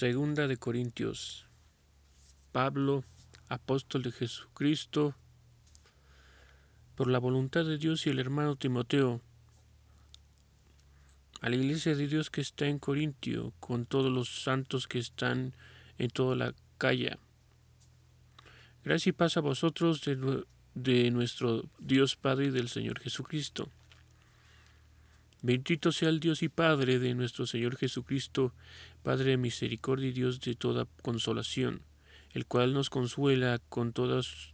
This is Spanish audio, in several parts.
Segunda de Corintios. Pablo, apóstol de Jesucristo, por la voluntad de Dios y el hermano Timoteo, a la iglesia de Dios que está en Corintio, con todos los santos que están en toda la calle. Gracias y paz a vosotros de, de nuestro Dios Padre y del Señor Jesucristo. Bendito sea el Dios y Padre de nuestro Señor Jesucristo, Padre de misericordia y Dios de toda consolación, el cual nos consuela con todas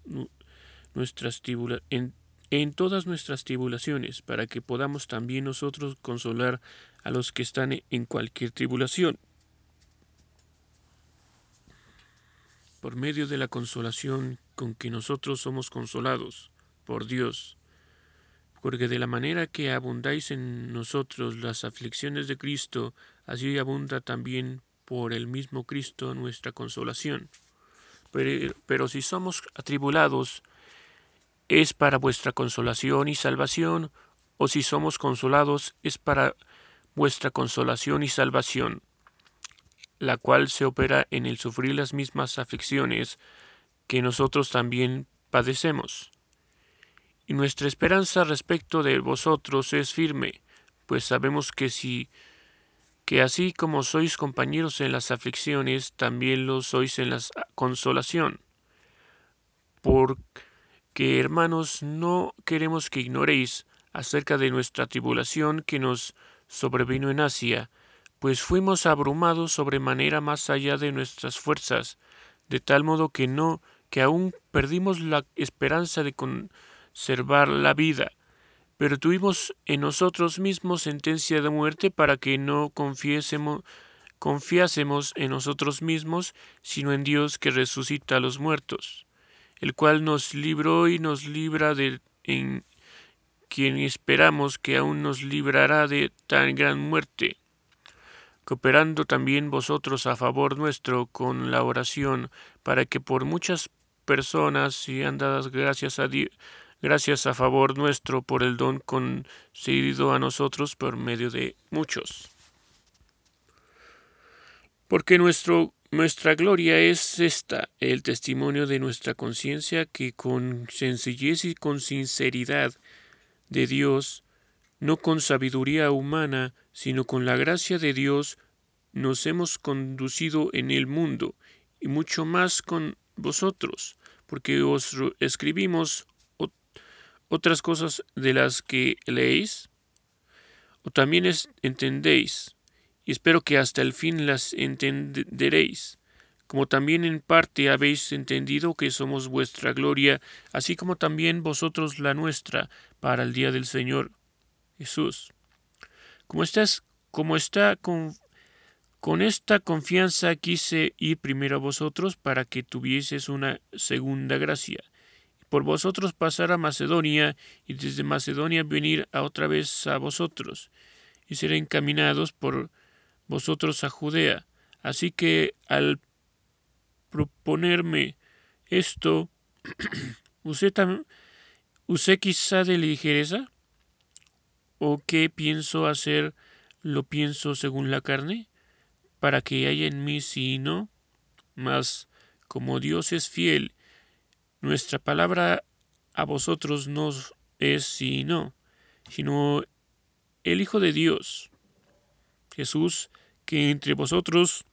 nuestras en, en todas nuestras tribulaciones, para que podamos también nosotros consolar a los que están en cualquier tribulación. Por medio de la consolación con que nosotros somos consolados por Dios, porque de la manera que abundáis en nosotros las aflicciones de Cristo, así abunda también por el mismo Cristo nuestra consolación. Pero, pero, si somos atribulados, es para vuestra consolación y salvación, o si somos consolados, es para vuestra consolación y salvación, la cual se opera en el sufrir las mismas aflicciones que nosotros también padecemos y nuestra esperanza respecto de vosotros es firme, pues sabemos que si que así como sois compañeros en las aflicciones, también lo sois en la consolación. Porque, hermanos, no queremos que ignoréis acerca de nuestra tribulación que nos sobrevino en Asia, pues fuimos abrumados sobremanera más allá de nuestras fuerzas, de tal modo que no, que aún perdimos la esperanza de con, conservar la vida, pero tuvimos en nosotros mismos sentencia de muerte para que no confiásemos en nosotros mismos, sino en Dios que resucita a los muertos, el cual nos libró y nos libra de en quien esperamos que aún nos librará de tan gran muerte, cooperando también vosotros a favor nuestro con la oración, para que por muchas personas sean dadas gracias a Dios gracias a favor nuestro por el don concedido a nosotros por medio de muchos. Porque nuestro, nuestra gloria es esta, el testimonio de nuestra conciencia que con sencillez y con sinceridad de Dios, no con sabiduría humana, sino con la gracia de Dios, nos hemos conducido en el mundo, y mucho más con vosotros, porque os escribimos otras cosas de las que leéis? ¿O también entendéis? Y espero que hasta el fin las entenderéis, como también en parte habéis entendido que somos vuestra gloria, así como también vosotros la nuestra, para el día del Señor Jesús. Como estás, como está con, con esta confianza quise ir primero a vosotros para que tuvieses una segunda gracia por vosotros pasar a Macedonia y desde Macedonia venir a otra vez a vosotros y ser encaminados por vosotros a Judea. Así que al proponerme esto, usé, usé quizá de ligereza o qué pienso hacer lo pienso según la carne para que haya en mí y no, mas como Dios es fiel nuestra palabra a vosotros no es sí y no, sino el Hijo de Dios, Jesús, que entre vosotros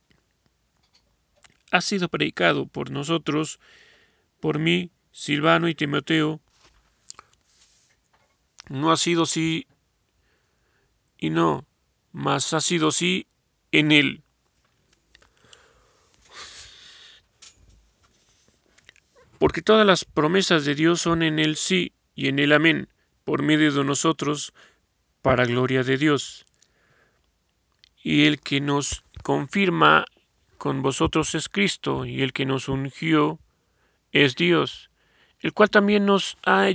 ha sido predicado por nosotros, por mí, Silvano y Timoteo, no ha sido sí y no, mas ha sido sí en él. Porque todas las promesas de Dios son en el sí y en el amén, por medio de nosotros, para gloria de Dios. Y el que nos confirma con vosotros es Cristo, y el que nos ungió es Dios, el cual también nos ha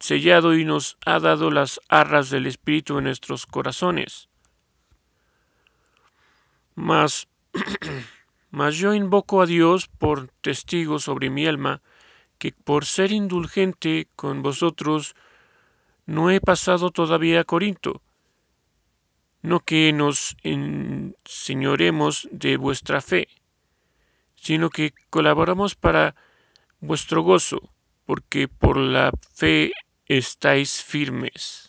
sellado y nos ha dado las arras del Espíritu en nuestros corazones. Mas, mas yo invoco a Dios por testigo sobre mi alma, que por ser indulgente con vosotros no he pasado todavía a Corinto, no que nos enseñoremos de vuestra fe, sino que colaboramos para vuestro gozo, porque por la fe estáis firmes.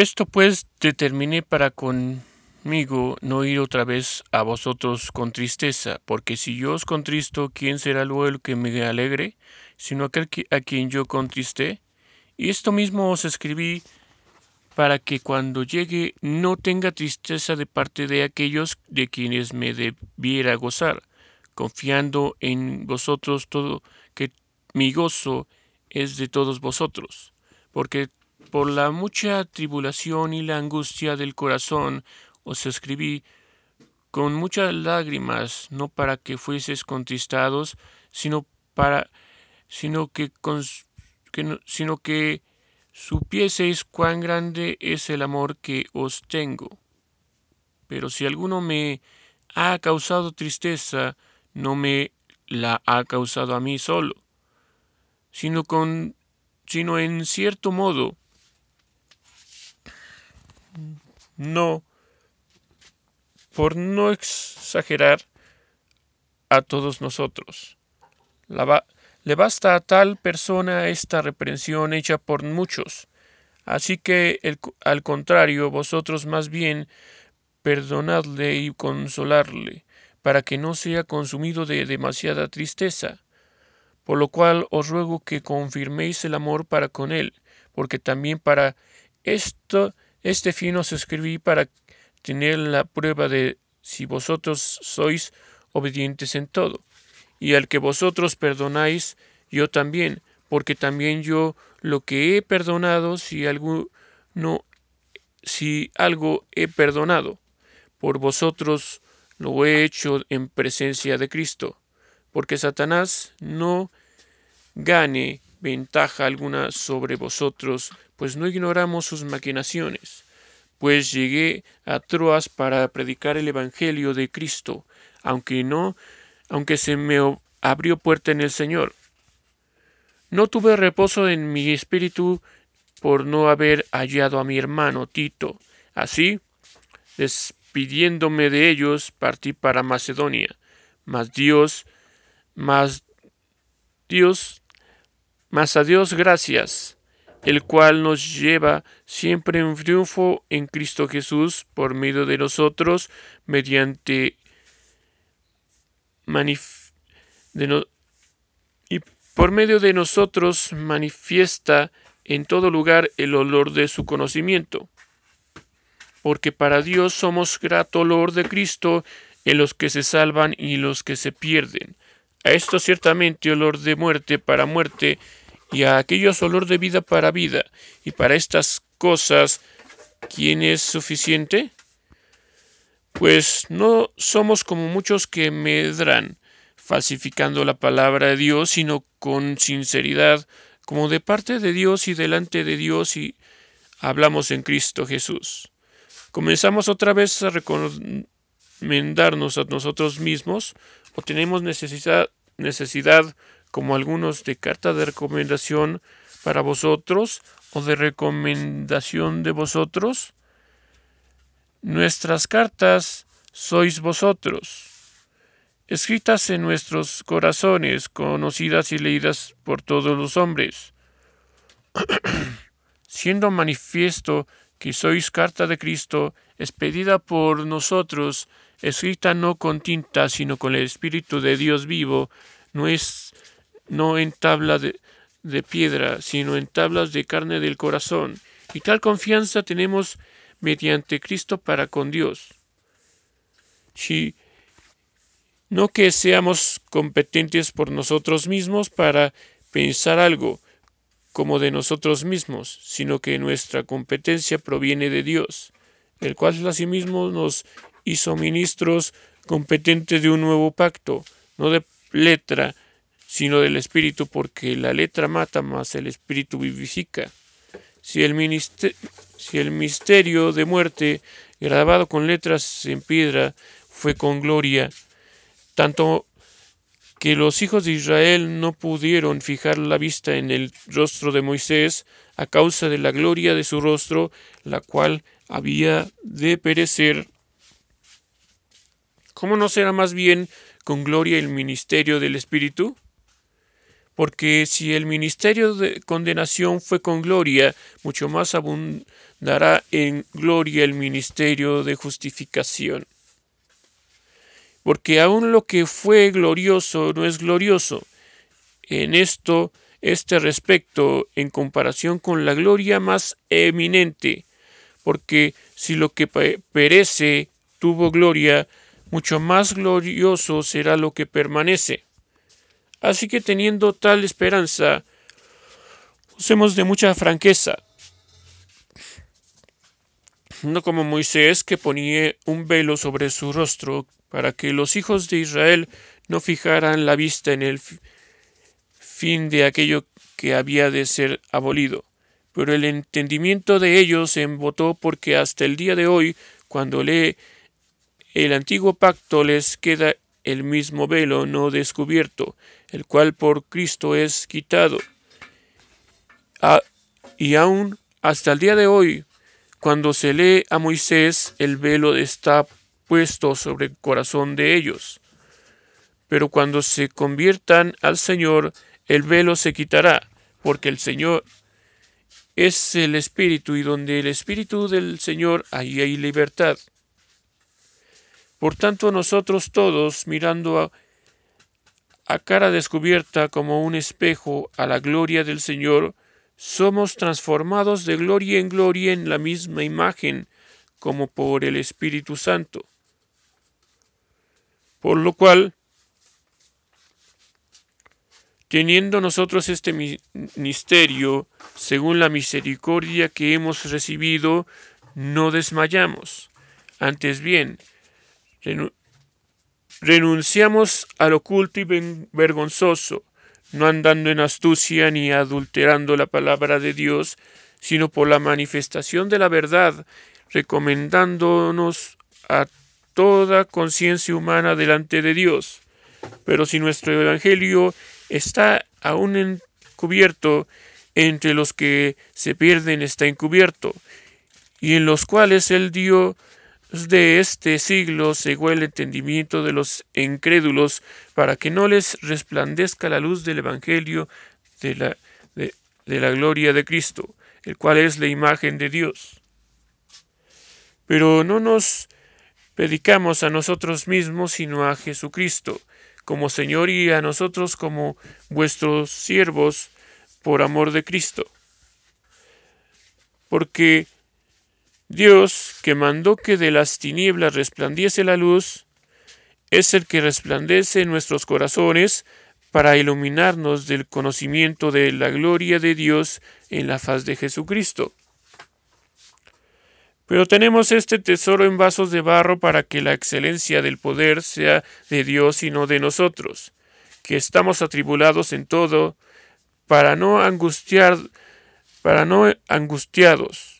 Esto pues determiné para conmigo no ir otra vez a vosotros con tristeza, porque si yo os contristo, ¿quién será luego el que me alegre? Sino aquel a quien yo contristé. Y esto mismo os escribí para que cuando llegue no tenga tristeza de parte de aquellos de quienes me debiera gozar, confiando en vosotros todo que mi gozo es de todos vosotros, porque por la mucha tribulación y la angustia del corazón os escribí con muchas lágrimas, no para que fueseis contristados, sino para que, sino que supieseis cuán grande es el amor que os tengo. Pero si alguno me ha causado tristeza, no me la ha causado a mí solo, sino con sino en cierto modo no, por no exagerar a todos nosotros. le basta a tal persona esta reprensión hecha por muchos. Así que, al contrario, vosotros más bien perdonadle y consolarle, para que no sea consumido de demasiada tristeza. Por lo cual os ruego que confirméis el amor para con él, porque también para esto este fin os escribí para tener la prueba de si vosotros sois obedientes en todo. Y al que vosotros perdonáis, yo también, porque también yo lo que he perdonado, si algo no, si algo he perdonado, por vosotros lo he hecho en presencia de Cristo, porque Satanás no gane ventaja alguna sobre vosotros, pues no ignoramos sus maquinaciones. Pues llegué a Troas para predicar el Evangelio de Cristo, aunque no, aunque se me abrió puerta en el Señor. No tuve reposo en mi espíritu por no haber hallado a mi hermano Tito. Así, despidiéndome de ellos, partí para Macedonia. Mas Dios, mas Dios mas a Dios gracias, el cual nos lleva siempre en triunfo en Cristo Jesús por medio de nosotros, mediante y por medio de nosotros manifiesta en todo lugar el olor de su conocimiento. Porque para Dios somos grato olor de Cristo en los que se salvan y los que se pierden. A esto ciertamente olor de muerte para muerte, y a aquellos olor de vida para vida, y para estas cosas, ¿quién es suficiente? Pues no somos como muchos que medran, falsificando la palabra de Dios, sino con sinceridad, como de parte de Dios y delante de Dios, y hablamos en Cristo Jesús. Comenzamos otra vez a recomendarnos a nosotros mismos, o tenemos necesidad, necesidad como algunos de carta de recomendación para vosotros o de recomendación de vosotros? Nuestras cartas sois vosotros, escritas en nuestros corazones, conocidas y leídas por todos los hombres, siendo manifiesto que sois carta de Cristo, expedida por nosotros, escrita no con tinta, sino con el Espíritu de Dios vivo, no es no en tabla de, piedra, sino en tablas de carne del corazón. Y tal confianza tenemos mediante Cristo para con Dios. Si no que seamos competentes por nosotros mismos para pensar algo como de nosotros mismos, sino que nuestra competencia proviene de Dios, el cual asimismo nos hizo ministros competentes de un nuevo pacto, no de letra, sino del Espíritu, porque la letra mata, más el Espíritu vivifica. Si el, si el misterio de muerte, grabado con letras en piedra, fue con gloria, tanto que los hijos de Israel no pudieron fijar la vista en el rostro de Moisés a causa de la gloria de su rostro, la cual había de perecer. ¿Cómo no será más bien con gloria el ministerio del Espíritu? Porque si el ministerio de condenación fue con gloria, mucho más abundará en gloria el ministerio de justificación porque aún lo que fue glorioso no es glorioso. En esto, este respecto, en comparación con la gloria más eminente, porque si lo que perece tuvo gloria, mucho más glorioso será lo que permanece. Así que teniendo tal esperanza, usemos de mucha franqueza, no como Moisés que ponía un velo sobre su rostro para que los hijos de Israel no fijaran la vista en el fin de aquello que había de ser abolido. Pero el entendimiento de ellos se embotó porque hasta el día de hoy, cuando lee el antiguo pacto, les queda el mismo velo no descubierto, el cual por Cristo es quitado. Ah, y aún hasta el día de hoy, cuando se lee a Moisés, el velo está puesto sobre el corazón de ellos. Pero cuando se conviertan al Señor, el velo se quitará, porque el Señor es el Espíritu, y donde el Espíritu del Señor, ahí hay libertad. Por tanto, nosotros todos, mirando a, cara descubierta como un espejo a la gloria del Señor, somos transformados de gloria en gloria en la misma imagen como por el Espíritu Santo. Por lo cual, teniendo nosotros este ministerio, según la misericordia que hemos recibido, no desmayamos. Antes bien, renunciamos al oculto y vergonzoso, no andando en astucia ni adulterando la palabra de Dios, sino por la manifestación de la verdad, recomendándonos a toda conciencia humana delante de Dios. Pero si nuestro Evangelio está aún encubierto, entre los que se pierden está encubierto, y en los cuales el Dios de este siglo cegó el entendimiento de los incrédulos, para que no les resplandezca la luz del Evangelio de la, de la gloria de Cristo, el cual es la imagen de Dios. Pero no nos predicamos a nosotros mismos, sino a Jesucristo como Señor y a nosotros como vuestros siervos por amor de Cristo. Porque Dios, que mandó que de las tinieblas resplandiese la luz, es el que resplandece en nuestros corazones para iluminarnos del conocimiento de la gloria de Dios en la faz de Jesucristo. Pero tenemos este tesoro en vasos de barro para que la excelencia del poder sea de Dios y no de nosotros, que estamos atribulados en todo, para no angustiar, para no angustiados,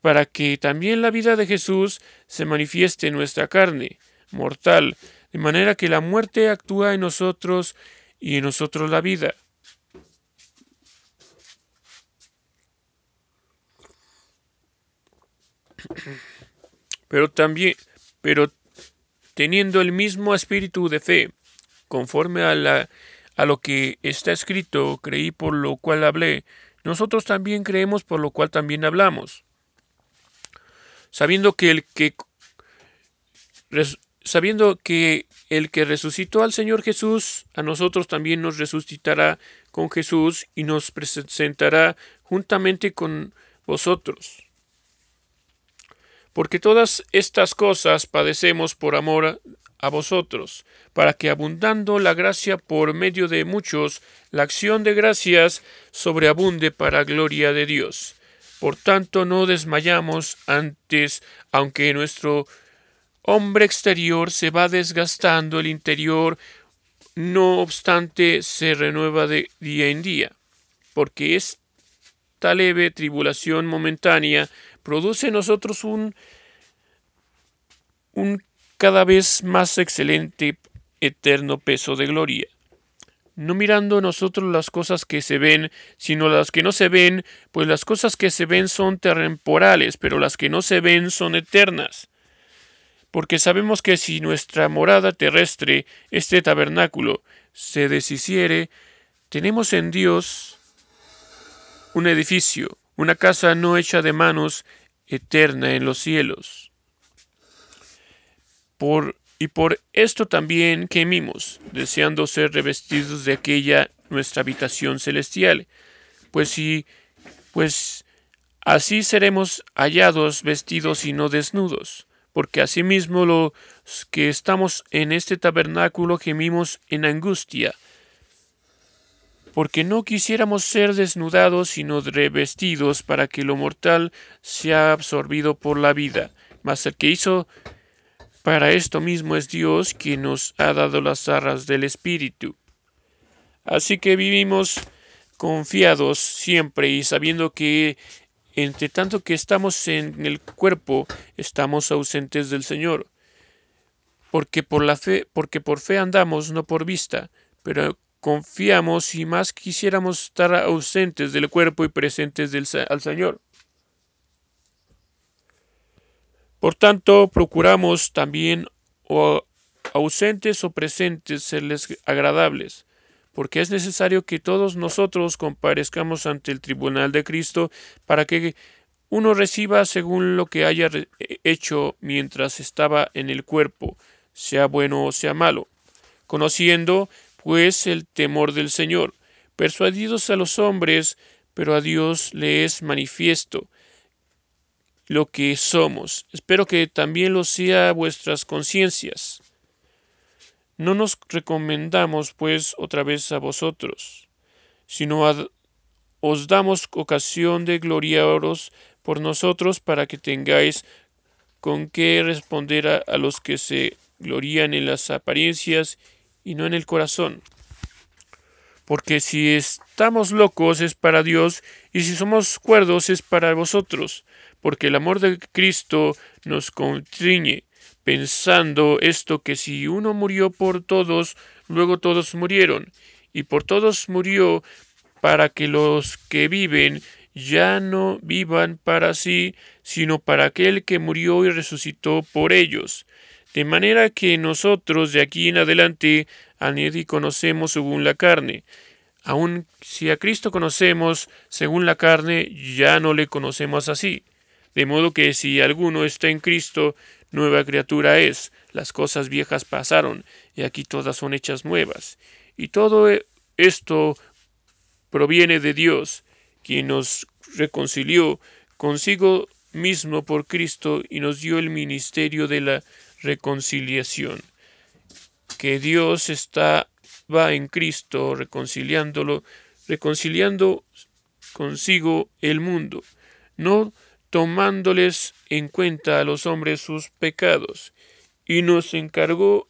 para que también la vida de Jesús se manifieste en nuestra carne mortal, de manera que la muerte actúa en nosotros y en nosotros la vida. pero también, pero teniendo el mismo espíritu de fe, conforme a, la, a lo que está escrito, creí por lo cual hablé, nosotros también creemos por lo cual también hablamos, sabiendo que el que sabiendo que el que resucitó al Señor Jesús, a nosotros también nos resucitará con Jesús y nos presentará juntamente con vosotros. porque todas estas cosas padecemos por amor a vosotros, para que abundando la gracia por medio de muchos, la acción de gracias sobreabunde para gloria de Dios. Por tanto, no desmayamos antes, aunque nuestro hombre exterior se va desgastando, el interior, no obstante, se renueva de día en día, porque esta leve tribulación momentánea produce en nosotros un, un cada vez más excelente eterno peso de gloria. No mirando nosotros las cosas que se ven, sino las que no se ven, pues las cosas que se ven son temporales, pero las que no se ven son eternas. Porque sabemos que si nuestra morada terrestre, este tabernáculo, se deshiciere, tenemos en Dios un edificio, una casa no hecha de manos, eterna en los cielos. Por, y por esto también gemimos, deseando ser revestidos de aquella nuestra habitación celestial, pues si, pues así seremos hallados vestidos y no desnudos, porque asimismo los que estamos en este tabernáculo gemimos en angustia, porque no quisiéramos ser desnudados sino revestidos para que lo mortal sea absorbido por la vida. Mas el que hizo para esto mismo es Dios quien nos ha dado las arras del Espíritu. Así que vivimos confiados siempre y sabiendo que entre tanto que estamos en el cuerpo, estamos ausentes del Señor. Porque por la fe, porque por fe andamos, no por vista, pero confiamos y más quisiéramos estar ausentes del cuerpo y presentes del, al Señor. Por tanto, procuramos también o ausentes o presentes serles agradables, porque es necesario que todos nosotros comparezcamos ante el tribunal de Cristo para que uno reciba según lo que haya hecho mientras estaba en el cuerpo, sea bueno o sea malo, conociendo pues el temor del Señor, persuadidos a los hombres, pero a Dios le es manifiesto lo que somos. Espero que también lo sea vuestras conciencias. No nos recomendamos, pues, otra vez a vosotros, sino os damos ocasión de gloriaros por nosotros para que tengáis con qué responder a, a los que se glorían en las apariencias y no en el corazón. Porque si estamos locos es para Dios y si somos cuerdos es para vosotros, porque el amor de Cristo nos constriñe, pensando esto que si uno murió por todos, luego todos murieron, y por todos murió para que los que viven ya no vivan para sí, sino para aquel que murió y resucitó por ellos. De manera que nosotros de aquí en adelante a nadie conocemos según la carne. Aun si a Cristo conocemos según la carne, ya no le conocemos así. De modo que si alguno está en Cristo, nueva criatura es. Las cosas viejas pasaron, y aquí todas son hechas nuevas. Y todo esto proviene de Dios, quien nos reconcilió consigo mismo por Cristo y nos dio el ministerio de la reconciliación. Que Dios estaba en Cristo reconciliándolo, reconciliando consigo el mundo, no tomándoles en cuenta a los hombres sus pecados, y nos encargó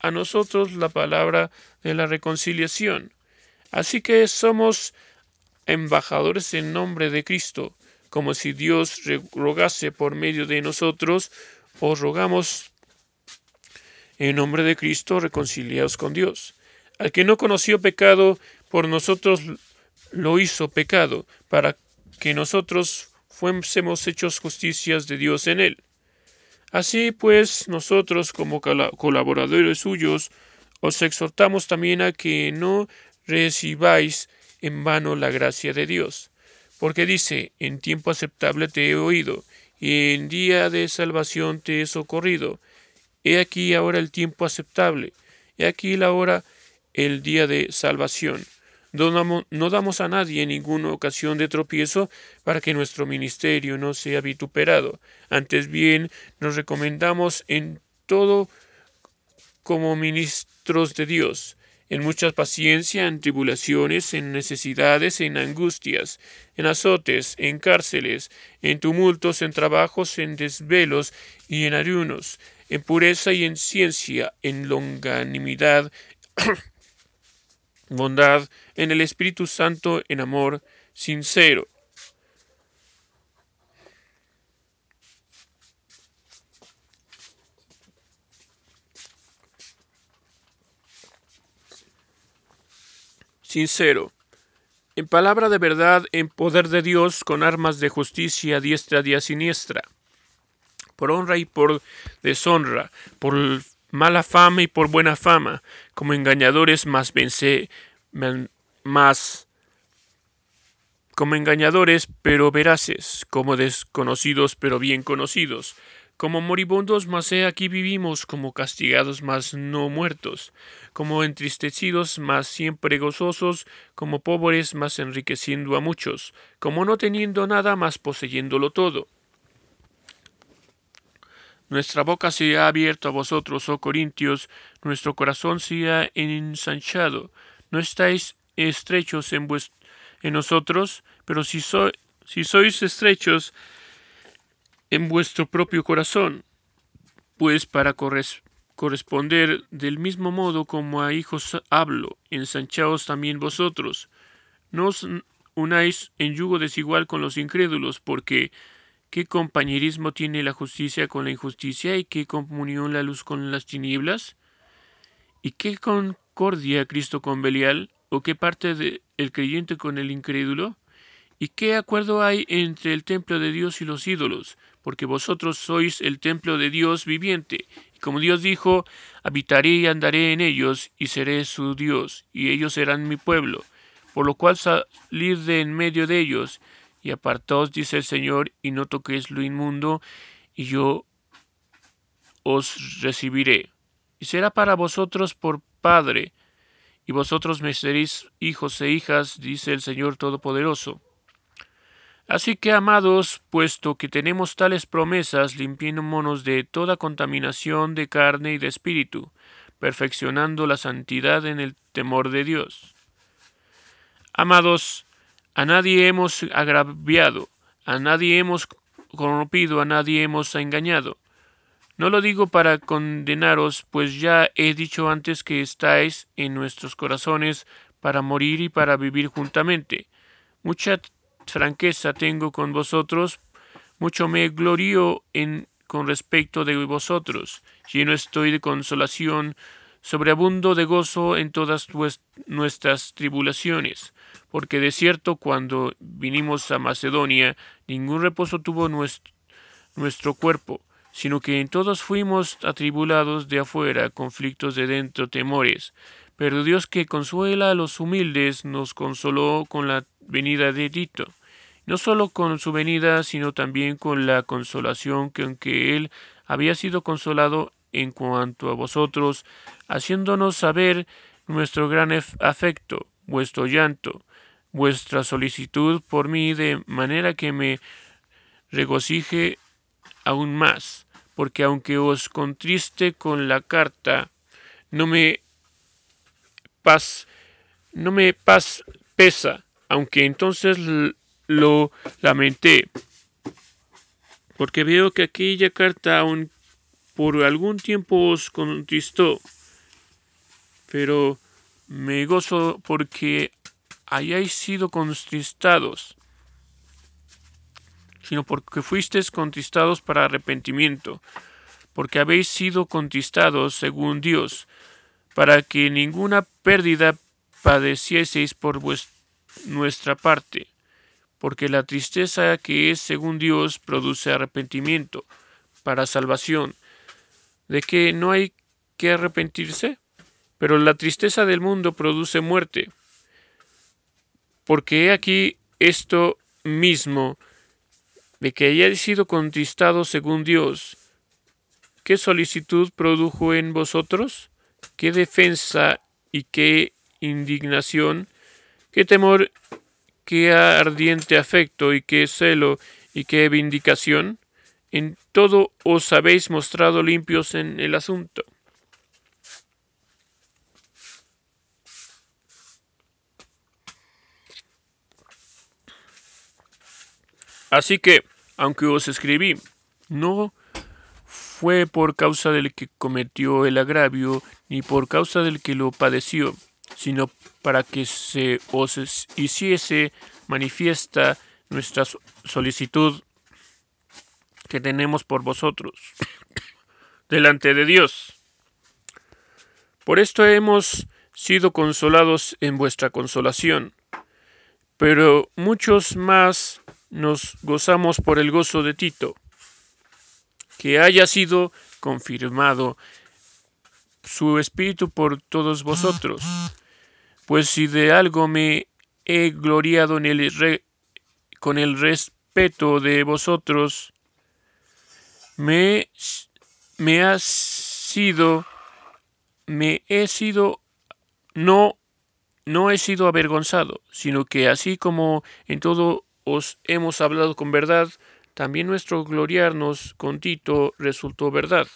a nosotros la palabra de la reconciliación. Así que somos embajadores en nombre de Cristo, como si Dios rogase por medio de nosotros, os rogamos en nombre de Cristo, reconciliados con Dios. Al que no conoció pecado, por nosotros lo hizo pecado, para que nosotros fuésemos hechos justicias de Dios en él. Así pues, nosotros como colaboradores suyos, os exhortamos también a que no recibáis en vano la gracia de Dios, porque dice, en tiempo aceptable te he oído, y en día de salvación te he socorrido. He aquí ahora el tiempo aceptable, he aquí la hora, el día de salvación. No damos, a nadie ninguna ocasión de tropiezo para que nuestro ministerio no sea vituperado. Antes bien, nos recomendamos en todo como ministros de Dios, en mucha paciencia, en tribulaciones, en necesidades, en angustias, en azotes, en cárceles, en tumultos, en trabajos, en desvelos y en ayunos, en pureza y en ciencia, en longanimidad, bondad, en el Espíritu Santo, en amor sincero. Sincero. En palabra de verdad, en poder de Dios, con armas de justicia diestra y siniestra por honra y por deshonra, por mala fama y por buena fama, como engañadores más vence, más como engañadores pero veraces, como desconocidos pero bien conocidos, como moribundos mas he aquí vivimos, como castigados mas no muertos, como entristecidos mas siempre gozosos, como pobres mas enriqueciendo a muchos, como no teniendo nada mas poseyéndolo todo nuestra boca se ha abierto a vosotros, oh Corintios, nuestro corazón se ha ensanchado. No estáis estrechos en, nosotros, pero si sois estrechos en vuestro propio corazón, pues para corresponder del mismo modo como a hijos hablo, ensanchaos también vosotros. No os unáis en yugo desigual con los incrédulos, porque ¿Qué compañerismo tiene la justicia con la injusticia y qué comunión la luz con las tinieblas? ¿Y qué concordia Cristo con Belial? ¿O qué parte del creyente con el incrédulo? ¿Y qué acuerdo hay entre el templo de Dios y los ídolos? Porque vosotros sois el templo de Dios viviente. Y como Dios dijo, habitaré y andaré en ellos, y seré su Dios, y ellos serán mi pueblo. Por lo cual salid de en medio de ellos, y apartaos, dice el Señor, y no toquéis lo inmundo, y yo os recibiré. Y será para vosotros por Padre, y vosotros me seréis hijos e hijas, dice el Señor Todopoderoso. Así que, amados, puesto que tenemos tales promesas, limpiémonos de toda contaminación de carne y de espíritu, perfeccionando la santidad en el temor de Dios. Amados, a nadie hemos agraviado, a nadie hemos corrompido, a nadie hemos engañado. No lo digo para condenaros, pues ya he dicho antes que estáis en nuestros corazones para morir y para vivir juntamente. Mucha franqueza tengo con vosotros, mucho me glorío en con respecto de vosotros, lleno estoy de consolación, sobreabundo de gozo en todas nuestras tribulaciones porque de cierto cuando vinimos a Macedonia ningún reposo tuvo nuestro, cuerpo, sino que en todos fuimos atribulados de afuera, conflictos de dentro, temores. Pero Dios que consuela a los humildes nos consoló con la venida de Tito, no solo con su venida, sino también con la consolación que aunque él había sido consolado en cuanto a vosotros, haciéndonos saber nuestro gran afecto, vuestro llanto, vuestra solicitud por mí de manera que me regocije aún más, porque aunque os contriste con la carta, no me paz, no me paz pesa, aunque entonces lo lamenté, porque veo que aquella carta aún por algún tiempo os contristó, pero me gozo porque hayáis sido contristados, sino porque fuisteis contristados para arrepentimiento, porque habéis sido contristados según Dios, para que ninguna pérdida padecieseis por nuestra parte, porque la tristeza que es según Dios produce arrepentimiento para salvación, de que no hay que arrepentirse, pero la tristeza del mundo produce muerte. Porque he aquí esto mismo, de que hayáis sido contristados según Dios. ¿Qué solicitud produjo en vosotros? ¿Qué defensa y qué indignación? qué temor, qué ardiente afecto y qué celo y qué vindicación. En todo os habéis mostrado limpios en el asunto. Así que, aunque os escribí, no fue por causa del que cometió el agravio, ni por causa del que lo padeció, sino para que se os hiciese manifiesta nuestra solicitud que tenemos por vosotros delante de Dios. Por esto hemos sido consolados en vuestra consolación, pero muchos más nos gozamos por el gozo de Tito, que haya sido confirmado su espíritu por todos vosotros. Pues si de algo me he gloriado en el con el respeto de vosotros, me, me ha sido, me he sido, no, no he sido avergonzado, sino que así como en todo os hemos hablado con verdad, también nuestro gloriarnos con Tito resultó verdad.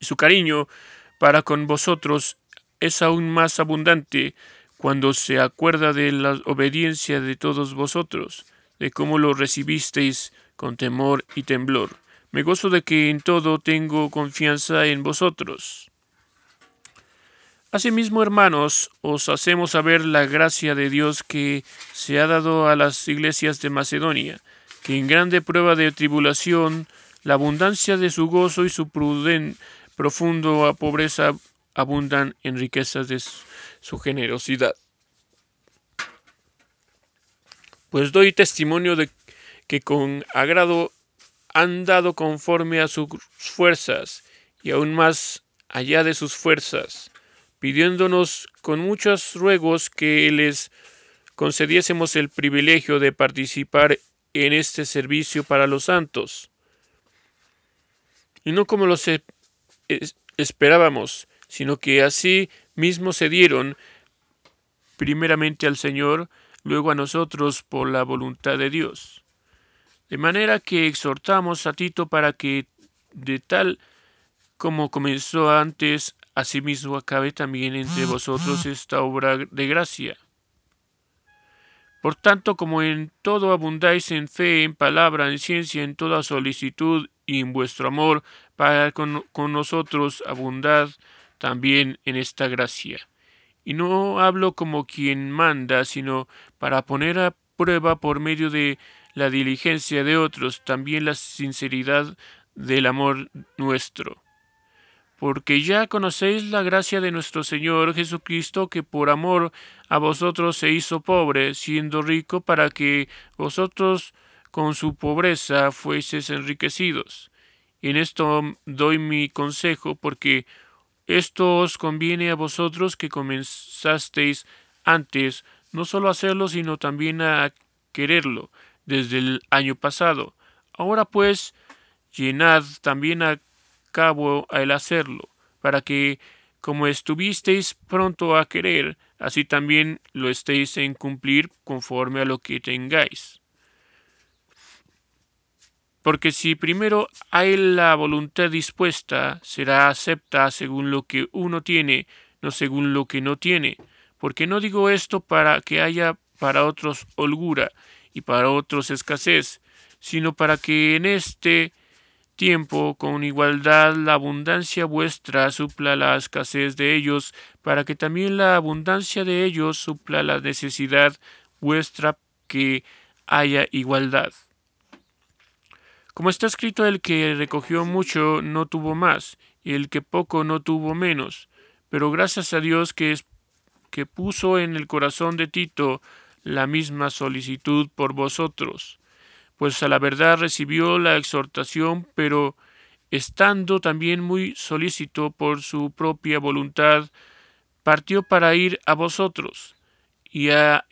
Su cariño para con vosotros es aún más abundante cuando se acuerda de la obediencia de todos vosotros, de cómo lo recibisteis con temor y temblor. Me gozo de que en todo tengo confianza en vosotros. Asimismo, hermanos, os hacemos saber la gracia de Dios que se ha dado a las iglesias de Macedonia, que en grande prueba de tribulación, la abundancia de su gozo y su pruden, profundo pobreza abundan en riquezas de su generosidad. Pues doy testimonio de que con agrado han dado conforme a sus fuerzas y aún más allá de sus fuerzas pidiéndonos con muchos ruegos que les concediésemos el privilegio de participar en este servicio para los santos. Y no como los esperábamos, sino que así mismo se dieron primeramente al Señor, luego a nosotros por la voluntad de Dios. De manera que exhortamos a Tito para que de tal como comenzó antes, asimismo acabe también entre vosotros esta obra de gracia. Por tanto, como en todo abundáis en fe, en palabra, en ciencia, en toda solicitud y en vuestro amor para con, con nosotros, abundad también en esta gracia. Y no hablo como quien manda, sino para poner a prueba por medio de la diligencia de otros también la sinceridad del amor nuestro porque ya conocéis la gracia de nuestro Señor Jesucristo, que por amor a vosotros se hizo pobre, siendo rico, para que vosotros con su pobreza fueseis enriquecidos. En esto doy mi consejo, porque esto os conviene a vosotros que comenzasteis antes, no solo a hacerlo, sino también a quererlo, desde el año pasado. Ahora pues, llenad también a cabo al hacerlo, para que, como estuvisteis pronto a querer, así también lo estéis en cumplir conforme a lo que tengáis. Porque si primero hay la voluntad dispuesta, será acepta según lo que uno tiene, no según lo que no tiene. Porque no digo esto para que haya para otros holgura y para otros escasez, sino para que en este tiempo con igualdad la abundancia vuestra supla la escasez de ellos, para que también la abundancia de ellos supla la necesidad vuestra que haya igualdad. Como está escrito, el que recogió mucho no tuvo más, y el que poco no tuvo menos. Pero gracias a Dios que, es, que puso en el corazón de Tito la misma solicitud por vosotros pues a la verdad recibió la exhortación, pero estando también muy solícito por su propia voluntad, partió para ir a vosotros, y, a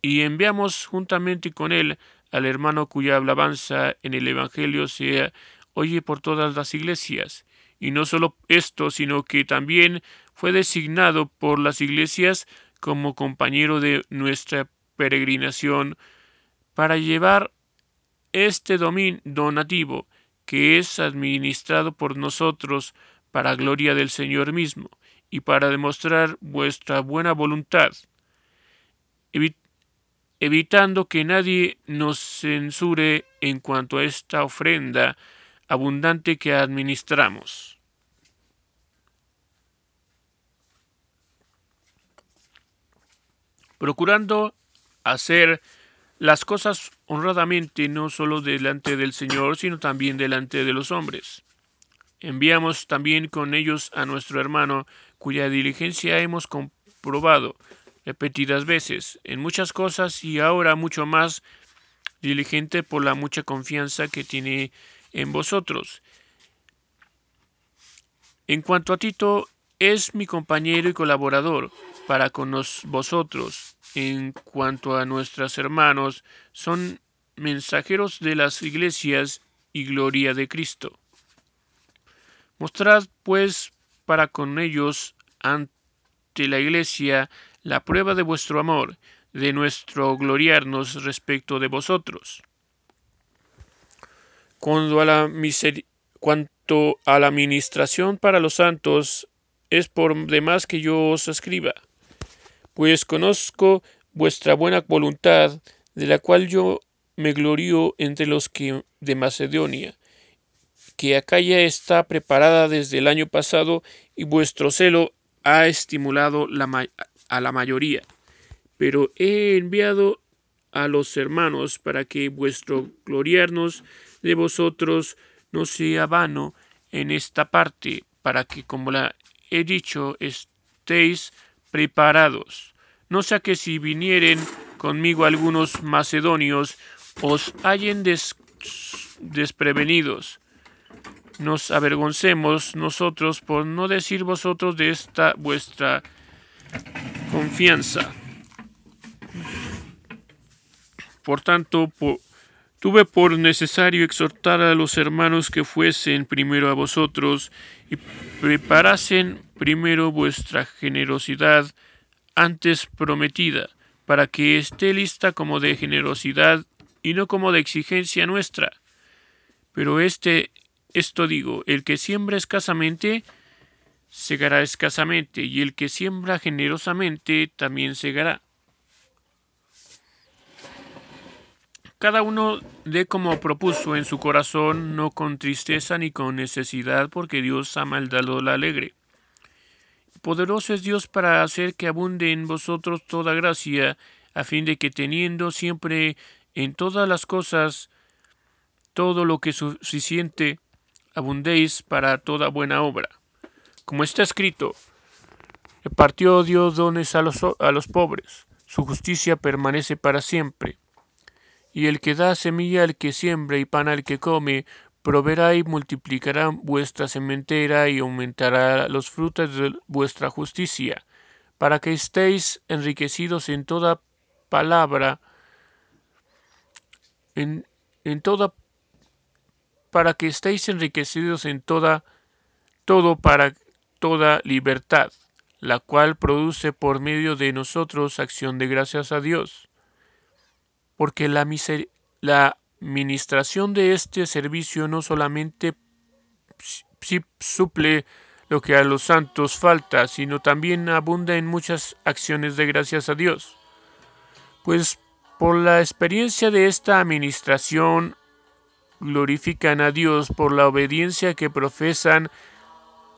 y enviamos juntamente con él al hermano cuya alabanza en el Evangelio se oye por todas las iglesias. Y no solo esto, sino que también fue designado por las iglesias como compañero de nuestra peregrinación para llevar este donativo que es administrado por nosotros para gloria del Señor mismo y para demostrar vuestra buena voluntad, evitando que nadie nos censure en cuanto a esta ofrenda abundante que administramos. Procurando hacer las cosas honradamente no solo delante del Señor, sino también delante de los hombres. Enviamos también con ellos a nuestro hermano, cuya diligencia hemos comprobado repetidas veces en muchas cosas y ahora mucho más diligente por la mucha confianza que tiene en vosotros. En cuanto a Tito, es mi compañero y colaborador para con vosotros. En cuanto a nuestros hermanos, son mensajeros de las iglesias y gloria de Cristo. Mostrad, pues, para con ellos ante la Iglesia la prueba de vuestro amor, de nuestro gloriarnos respecto de vosotros. Cuando a la cuanto a la administración para los santos, es por demás que yo os escriba, pues conozco vuestra buena voluntad, de la cual yo me glorío entre los que de Macedonia, que Acaya está preparada desde el año pasado y vuestro celo ha estimulado a la mayoría. Pero he enviado a los hermanos para que vuestro gloriarnos de vosotros no sea vano en esta parte, para que, como la he dicho, estéis preparados. No sea que si vinieren conmigo algunos macedonios, os hallen desprevenidos, nos avergoncemos nosotros por no decir vosotros de esta vuestra confianza. Por tanto, tuve por necesario exhortar a los hermanos que fuesen primero a vosotros y preparasen primero vuestra generosidad antes prometida, para que esté lista como de generosidad y no como de exigencia nuestra. Pero este esto digo, el que siembra escasamente, segará escasamente, y el que siembra generosamente, también segará. Cada uno dé como propuso en su corazón, no con tristeza ni con necesidad, porque Dios ha maldado la alegre. Poderoso es Dios para hacer que abunde en vosotros toda gracia, a fin de que teniendo siempre en todas las cosas todo lo que es suficiente, abundéis para toda buena obra. Como está escrito, partió Dios dones a los, a los pobres, su justicia permanece para siempre. Y el que da semilla al que siembra y pan al que come, proveerá y multiplicará vuestra sementera y aumentará los frutos de vuestra justicia, para que estéis enriquecidos en toda palabra, en, en toda para que estéis enriquecidos en toda, todo para toda libertad, la cual produce por medio de nosotros acción de gracias a Dios. Porque la, la administración de este servicio no solamente suple lo que a los santos falta, sino también abunda en muchas acciones de gracias a Dios. Pues por la experiencia de esta administración glorifican a Dios por la obediencia que profesan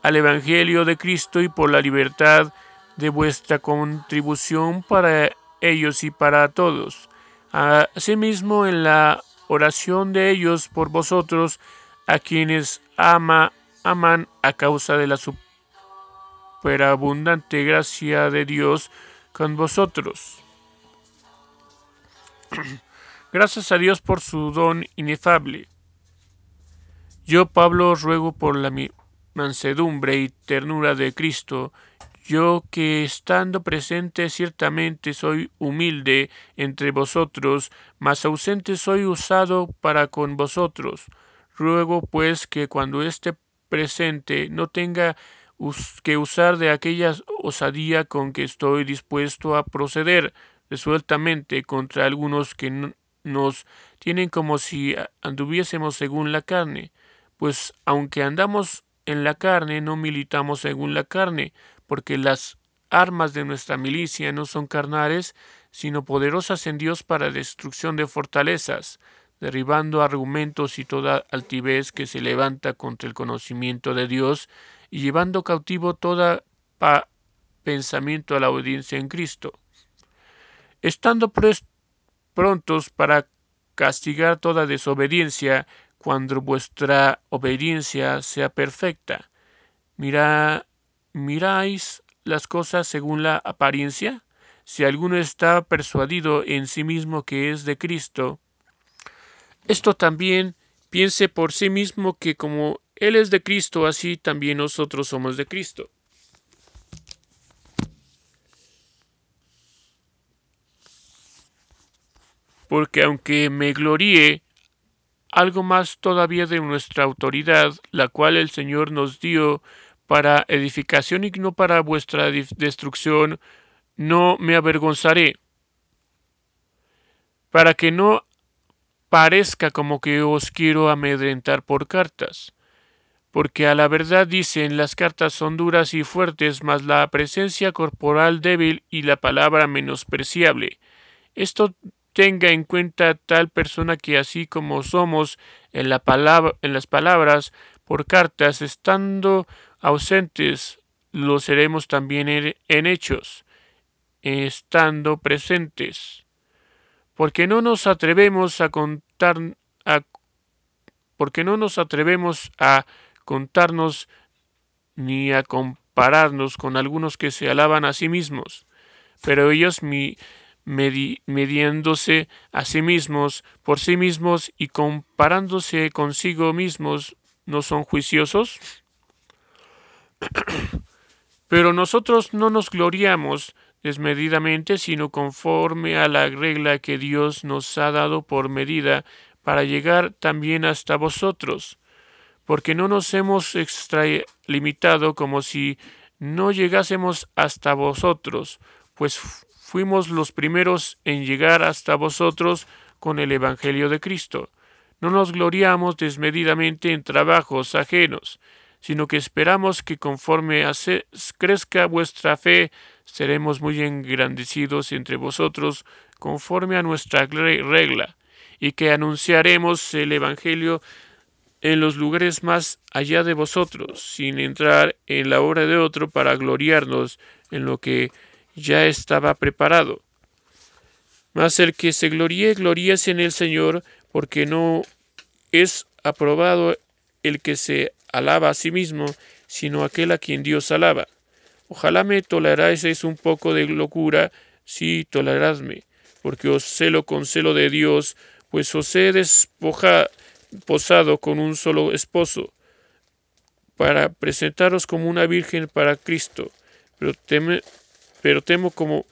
al Evangelio de Cristo y por la libertad de vuestra contribución para ellos y para todos. Asimismo, en la oración de ellos por vosotros, a quienes ama, aman a causa de la superabundante gracia de Dios con vosotros. Gracias a Dios por su don inefable. Yo, Pablo, ruego por la mansedumbre y ternura de Cristo, yo que estando presente ciertamente soy humilde entre vosotros, mas ausente soy usado para con vosotros. Ruego pues que cuando esté presente no tenga que usar de aquella osadía con que estoy dispuesto a proceder resueltamente contra algunos que nos tienen como si anduviésemos según la carne, pues aunque andamos en la carne, no militamos según la carne, porque las armas de nuestra milicia no son carnales, sino poderosas en Dios para destrucción de fortalezas, derribando argumentos y toda altivez que se levanta contra el conocimiento de Dios, y llevando cautivo todo pensamiento a la obediencia en Cristo. Estando prontos para castigar toda desobediencia cuando vuestra obediencia sea perfecta. Mira, miráis las cosas según la apariencia. Si alguno está persuadido en sí mismo que es de Cristo, esto también piense por sí mismo que como Él es de Cristo, así también nosotros somos de Cristo. Porque aunque me gloríe algo más todavía de nuestra autoridad, la cual el Señor nos dio para edificación y no para vuestra destrucción, no me avergonzaré, para que no parezca como que os quiero amedrentar por cartas, porque a la verdad dicen las cartas son duras y fuertes, mas la presencia corporal débil y la palabra menospreciable. Esto tenga en cuenta tal persona que así como somos en, la palabra, en las palabras por cartas, estando ausentes, lo seremos también en hechos, estando presentes porque no nos atrevemos a contar a, porque no nos atrevemos a contarnos ni a compararnos con algunos que se alaban a sí mismos, pero ellos mi, mediándose a sí mismos por sí mismos y comparándose consigo mismos, ¿no son juiciosos? Pero nosotros no nos gloriamos desmedidamente, sino conforme a la regla que Dios nos ha dado por medida, para llegar también hasta vosotros, porque no nos hemos extralimitado como si no llegásemos hasta vosotros, pues fuimos los primeros en llegar hasta vosotros con el Evangelio de Cristo. No nos gloriamos desmedidamente en trabajos ajenos, sino que esperamos que conforme crezca vuestra fe, seremos muy engrandecidos entre vosotros conforme a nuestra regla, y que anunciaremos el Evangelio en los lugares más allá de vosotros, sin entrar en la obra de otro para gloriarnos en lo que ya estaba preparado. Mas el que se gloríe, gloríese en el Señor, porque no es aprobado el que se alaba a sí mismo, sino aquel a quien Dios alaba. Ojalá me toleráis un poco de locura, sí, toleradme, porque os celo con celo de Dios, pues os he desposado con un solo esposo, para presentaros como una virgen para Cristo. Pero, pero temo como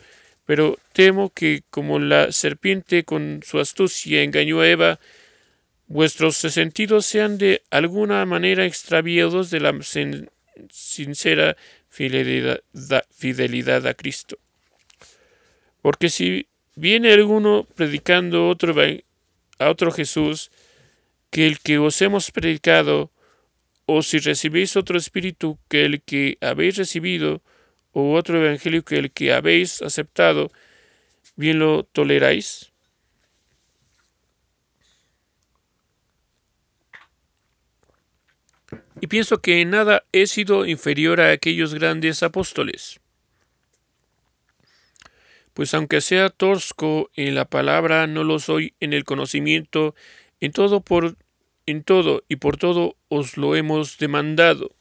pero temo que como la serpiente con su astucia engañó a Eva, vuestros sentidos sean de alguna manera extraviados de la sincera fidelidad, a Cristo. Porque si viene alguno predicando otro, a otro Jesús que el que os hemos predicado, o si recibéis otro espíritu que el que habéis recibido, o otro evangelio que el que habéis aceptado, bien lo toleráis. Y pienso que en nada he sido inferior a aquellos grandes apóstoles. Pues aunque sea tosco en la palabra, no lo soy en el conocimiento, en todo por en todo y por todo os lo hemos demandado.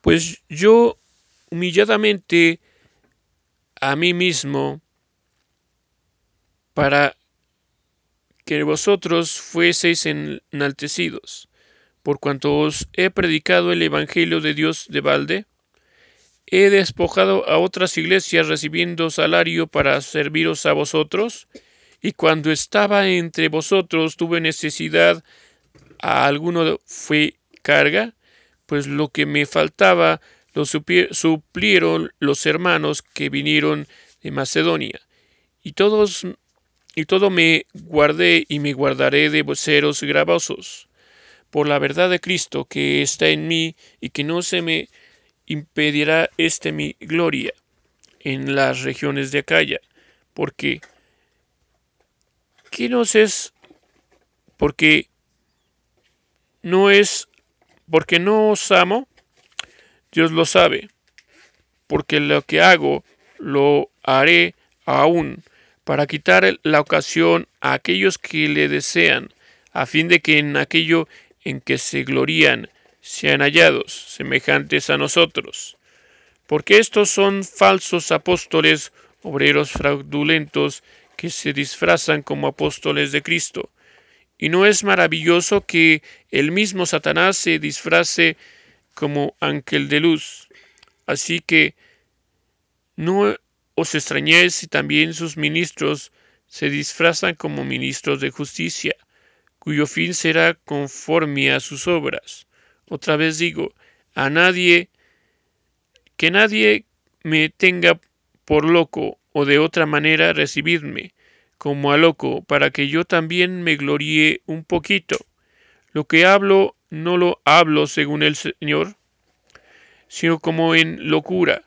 Pues yo humilladamente a mí mismo para que vosotros fueseis enaltecidos por cuanto os he predicado el Evangelio de Dios de balde, he despojado a otras iglesias recibiendo salario para serviros a vosotros, y cuando estaba entre vosotros tuve necesidad, a alguno fue carga, pues lo que me faltaba lo suplieron los hermanos que vinieron de Macedonia. Y todos y todo me guardé y me guardaré de voceros gravosos, por la verdad de Cristo que está en mí y que no se me impedirá este mi gloria en las regiones de Acaya, porque ¿qué nos es? Porque no es, porque no os amo, Dios lo sabe, porque lo que hago lo haré aún para quitar la ocasión a aquellos que le desean, a fin de que en aquello en que se glorían sean hallados semejantes a nosotros. Porque estos son falsos apóstoles, obreros fraudulentos, que se disfrazan como apóstoles de Cristo. Y no es maravilloso que el mismo Satanás se disfrace como ángel de luz. Así que no os extrañéis si también sus ministros se disfrazan como ministros de justicia, cuyo fin será conforme a sus obras. Otra vez digo, a nadie, que nadie me tenga por loco, o de otra manera recibidme como a loco, para que yo también me gloríe un poquito. Lo que hablo no lo hablo según el Señor, sino como en locura,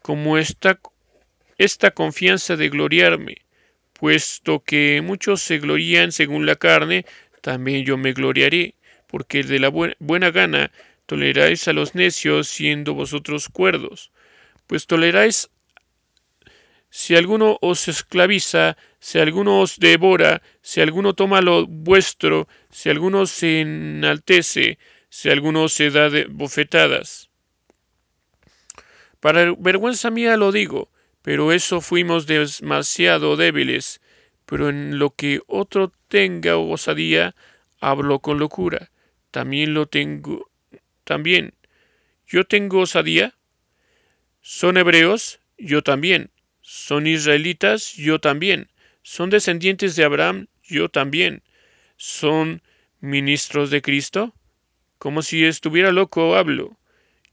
como esta, esta confianza de gloriarme, puesto que muchos se glorían según la carne, también yo me gloriaré, porque de la buena gana toleráis a los necios siendo vosotros cuerdos, pues toleráis si alguno os esclaviza, si alguno os devora, si alguno toma lo vuestro, si alguno se enaltece, si alguno se da de bofetadas. Para vergüenza mía lo digo, pero eso fuimos demasiado débiles, pero en lo que otro tenga osadía, hablo con locura. También lo tengo. También. Yo tengo osadía. ¿Son hebreos? Yo también. ¿Son israelitas? Yo también. ¿Son descendientes de Abraham? Yo también. ¿Son ministros de Cristo? Como si estuviera loco hablo.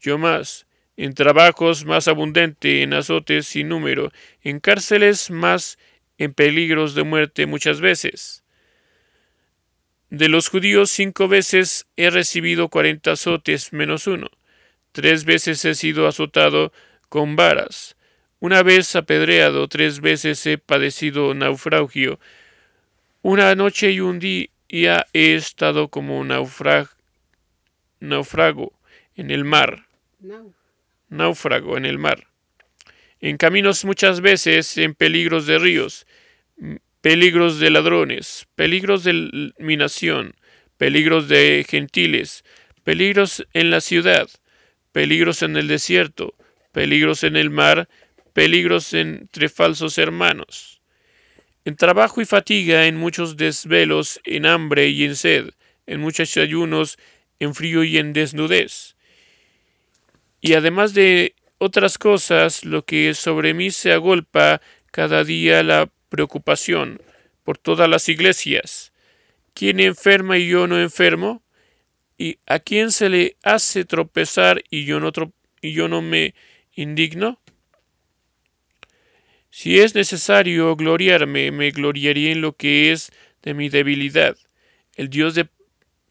Yo más en trabajos más abundante, en azotes sin número, en cárceles más, en peligros de muerte muchas veces. De los judíos cinco veces he recibido cuarenta azotes menos uno. Tres veces he sido azotado con varas. Una vez apedreado, tres veces he padecido naufragio. Una noche y un día he estado como naufrago en el mar náufrago en el mar, en caminos muchas veces en peligros de ríos, peligros de ladrones, peligros de minación, peligros de gentiles, peligros en la ciudad, peligros en el desierto, peligros en el mar, peligros entre falsos hermanos, en trabajo y fatiga, en muchos desvelos, en hambre y en sed, en muchos ayunos, en frío y en desnudez, y además de otras cosas, lo que sobre mí se agolpa cada día la preocupación por todas las iglesias. ¿Quién enferma y yo no enfermo? ¿Y a quién se le hace tropezar y yo no, y yo no me indigno? Si es necesario gloriarme, me gloriaré en lo que es de mi debilidad. El Dios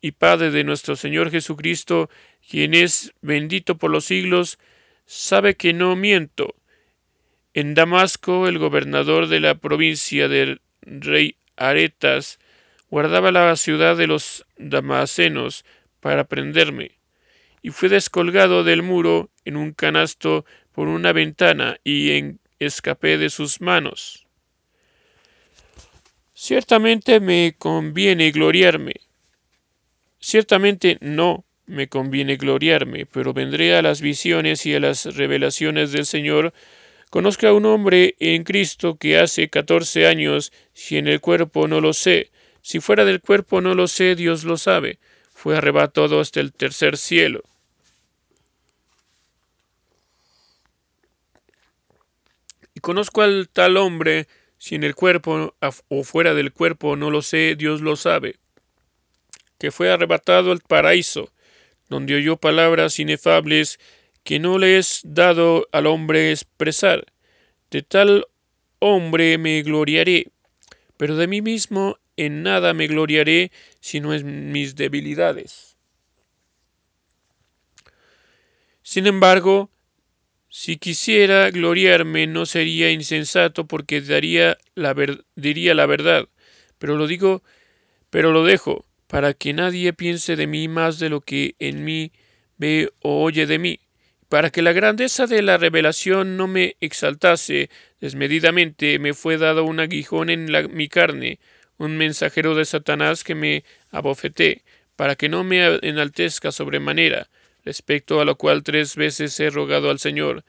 y Padre de nuestro Señor Jesucristo, quien es bendito por los siglos, sabe que no miento. En Damasco, el gobernador de la provincia del rey Aretas guardaba la ciudad de los damasenos para prenderme, y fue descolgado del muro en un canasto por una ventana y en escapé de sus manos. Ciertamente me conviene gloriarme, Ciertamente no me conviene gloriarme, pero vendré a las visiones y a las revelaciones del Señor. Conozco a un hombre en Cristo que hace catorce años, si en el cuerpo no lo sé, si fuera del cuerpo no lo sé, Dios lo sabe, fue arrebatado hasta el tercer cielo. Y conozco al tal hombre, si en el cuerpo o fuera del cuerpo no lo sé, Dios lo sabe que fue arrebatado al paraíso. donde oyó palabras inefables que no le es dado al hombre expresar. De tal hombre me gloriaré, pero de mí mismo en nada me gloriaré sino en mis debilidades. Sin embargo, si quisiera gloriarme no sería insensato porque daría la diría la verdad, pero lo digo, pero lo dejo, para que nadie piense de mí más de lo que en mí ve o oye de mí, para que la grandeza de la revelación no me exaltase desmedidamente, me fue dado un aguijón en mi carne, un mensajero de Satanás que me abofeté, para que no me enaltezca sobremanera, respecto a lo cual tres veces he rogado al Señor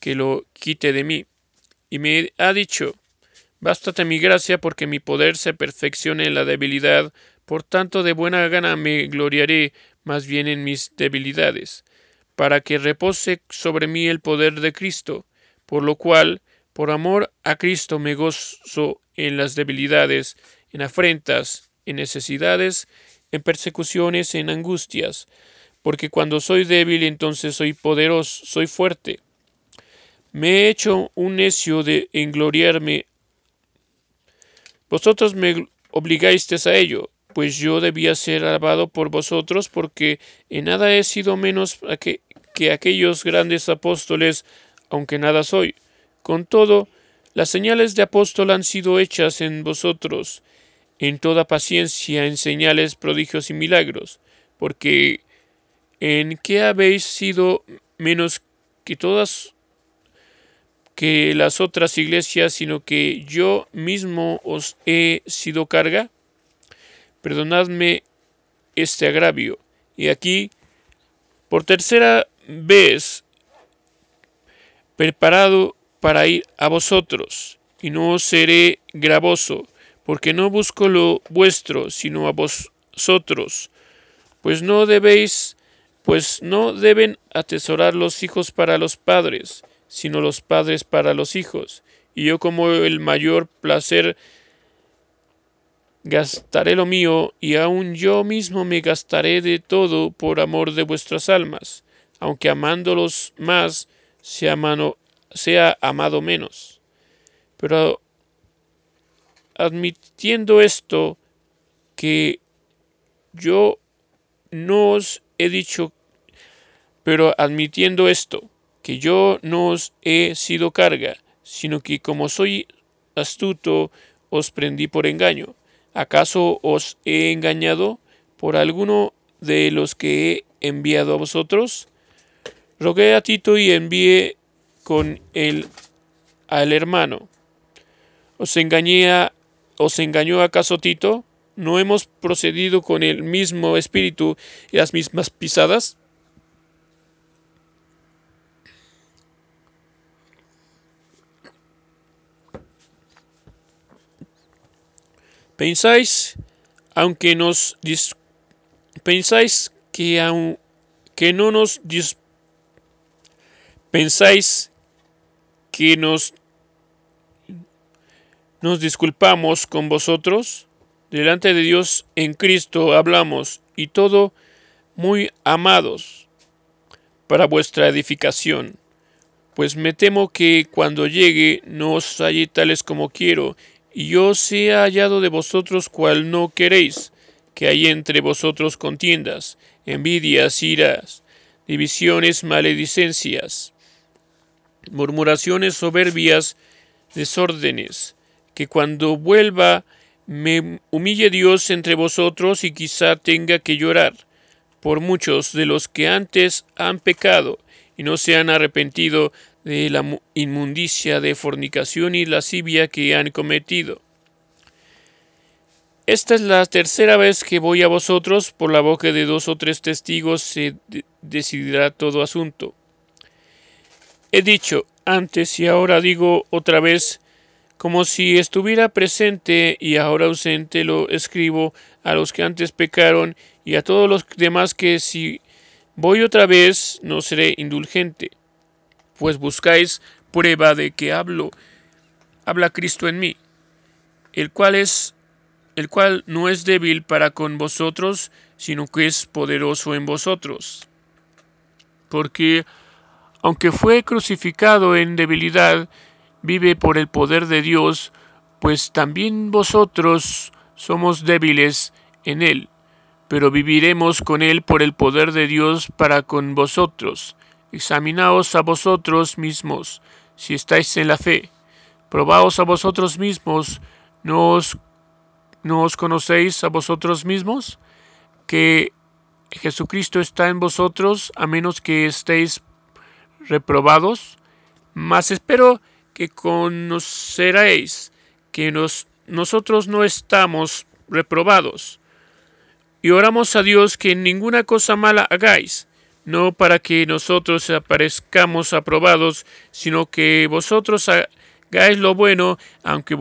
que lo quite de mí. Y me ha dicho, Bástate mi gracia porque mi poder se perfeccione en la debilidad, por tanto de buena gana me gloriaré más bien en mis debilidades, para que repose sobre mí el poder de Cristo, por lo cual, por amor a Cristo me gozo en las debilidades, en afrentas, en necesidades, en persecuciones, en angustias, porque cuando soy débil entonces soy poderoso, soy fuerte. Me he hecho un necio de engloriarme. Vosotros me obligasteis a ello, pues yo debía ser alabado por vosotros, porque en nada he sido menos que, que aquellos grandes apóstoles, aunque nada soy. Con todo, las señales de apóstol han sido hechas en vosotros, en toda paciencia, en señales, prodigios y milagros, porque en qué habéis sido menos que todas que las otras iglesias, sino que yo mismo os he sido carga? Perdonadme este agravio. Y aquí, por tercera vez, preparado para ir a vosotros, y no os seré gravoso, porque no busco lo vuestro, sino a vosotros, pues no debéis pues no deben atesorar los hijos para los padres, sino los padres para los hijos. Y yo como el mayor placer gastaré lo mío, y aun yo mismo me gastaré de todo por amor de vuestras almas, aunque amándolos más sea, sea amado menos. Pero admitiendo esto, que yo no os he dicho, pero admitiendo esto, que yo no os he sido carga, sino que como soy astuto, os prendí por engaño. ¿Acaso os he engañado por alguno de los que he enviado a vosotros? Rogué a Tito y envié con él al hermano. ¿Os engañé ¿Os engañó acaso Tito? ¿No hemos procedido con el mismo espíritu y las mismas pisadas? Pensáis, aunque nos pensáis que aunque no nos pensáis que nos nos disculpamos con vosotros delante de Dios en Cristo hablamos, y todo muy amados para vuestra edificación. Pues me temo que cuando llegue no os halle tales como quiero, y yo sea hallado de vosotros cual no queréis, que hay entre vosotros contiendas, envidias, iras, divisiones, maledicencias, murmuraciones soberbias, desórdenes, que cuando vuelva me humille Dios entre vosotros y quizá tenga que llorar por muchos de los que antes han pecado y no se han arrepentido de la inmundicia de fornicación y lascivia que han cometido. Esta es la tercera vez que voy a vosotros, por la boca de dos o tres testigos se decidirá todo asunto. He dicho antes y ahora digo otra vez como si estuviera presente y ahora ausente lo escribo a los que antes pecaron y a todos los demás que si voy otra vez no seré indulgente, pues buscáis prueba de que hablo, habla Cristo en mí, el cual es el cual no es débil para con vosotros, sino que es poderoso en vosotros. Porque, aunque fue crucificado en debilidad, vive por el poder de Dios, pues también vosotros somos débiles en él, pero viviremos con él por el poder de Dios para con vosotros. Examinaos a vosotros mismos, si estáis en la fe. Probaos a vosotros mismos, ¿no os, no os conocéis a vosotros mismos? Que Jesucristo está en vosotros, a menos que estéis reprobados. Mas espero que conoceréis que nos, nosotros no estamos reprobados. Y oramos a Dios que ninguna cosa mala hagáis, no para que nosotros aparezcamos aprobados, sino que vosotros hagáis lo bueno, aunque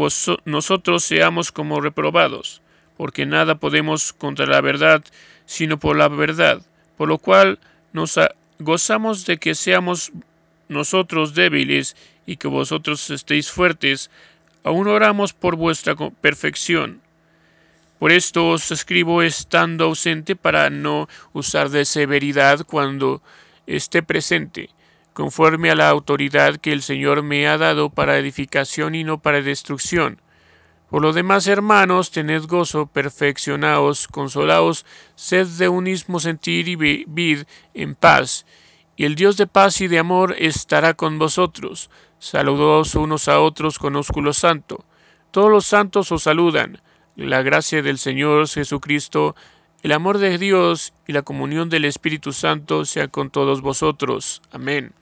nosotros seamos como reprobados, porque nada podemos contra la verdad, sino por la verdad, por lo cual nos gozamos de que seamos nosotros débiles y que vosotros estéis fuertes, aún oramos por vuestra perfección. Por esto os escribo estando ausente para no usar de severidad cuando esté presente, conforme a la autoridad que el Señor me ha dado para edificación y no para destrucción. Por lo demás, hermanos, tened gozo, perfeccionaos, consolaos, sed de un mismo sentir y vivid en paz. Y el Dios de paz y de amor estará con vosotros. Saludaos unos a otros con ósculo santo. Todos los santos os saludan. La gracia del Señor Jesucristo, el amor de Dios y la comunión del Espíritu Santo sea con todos vosotros. Amén.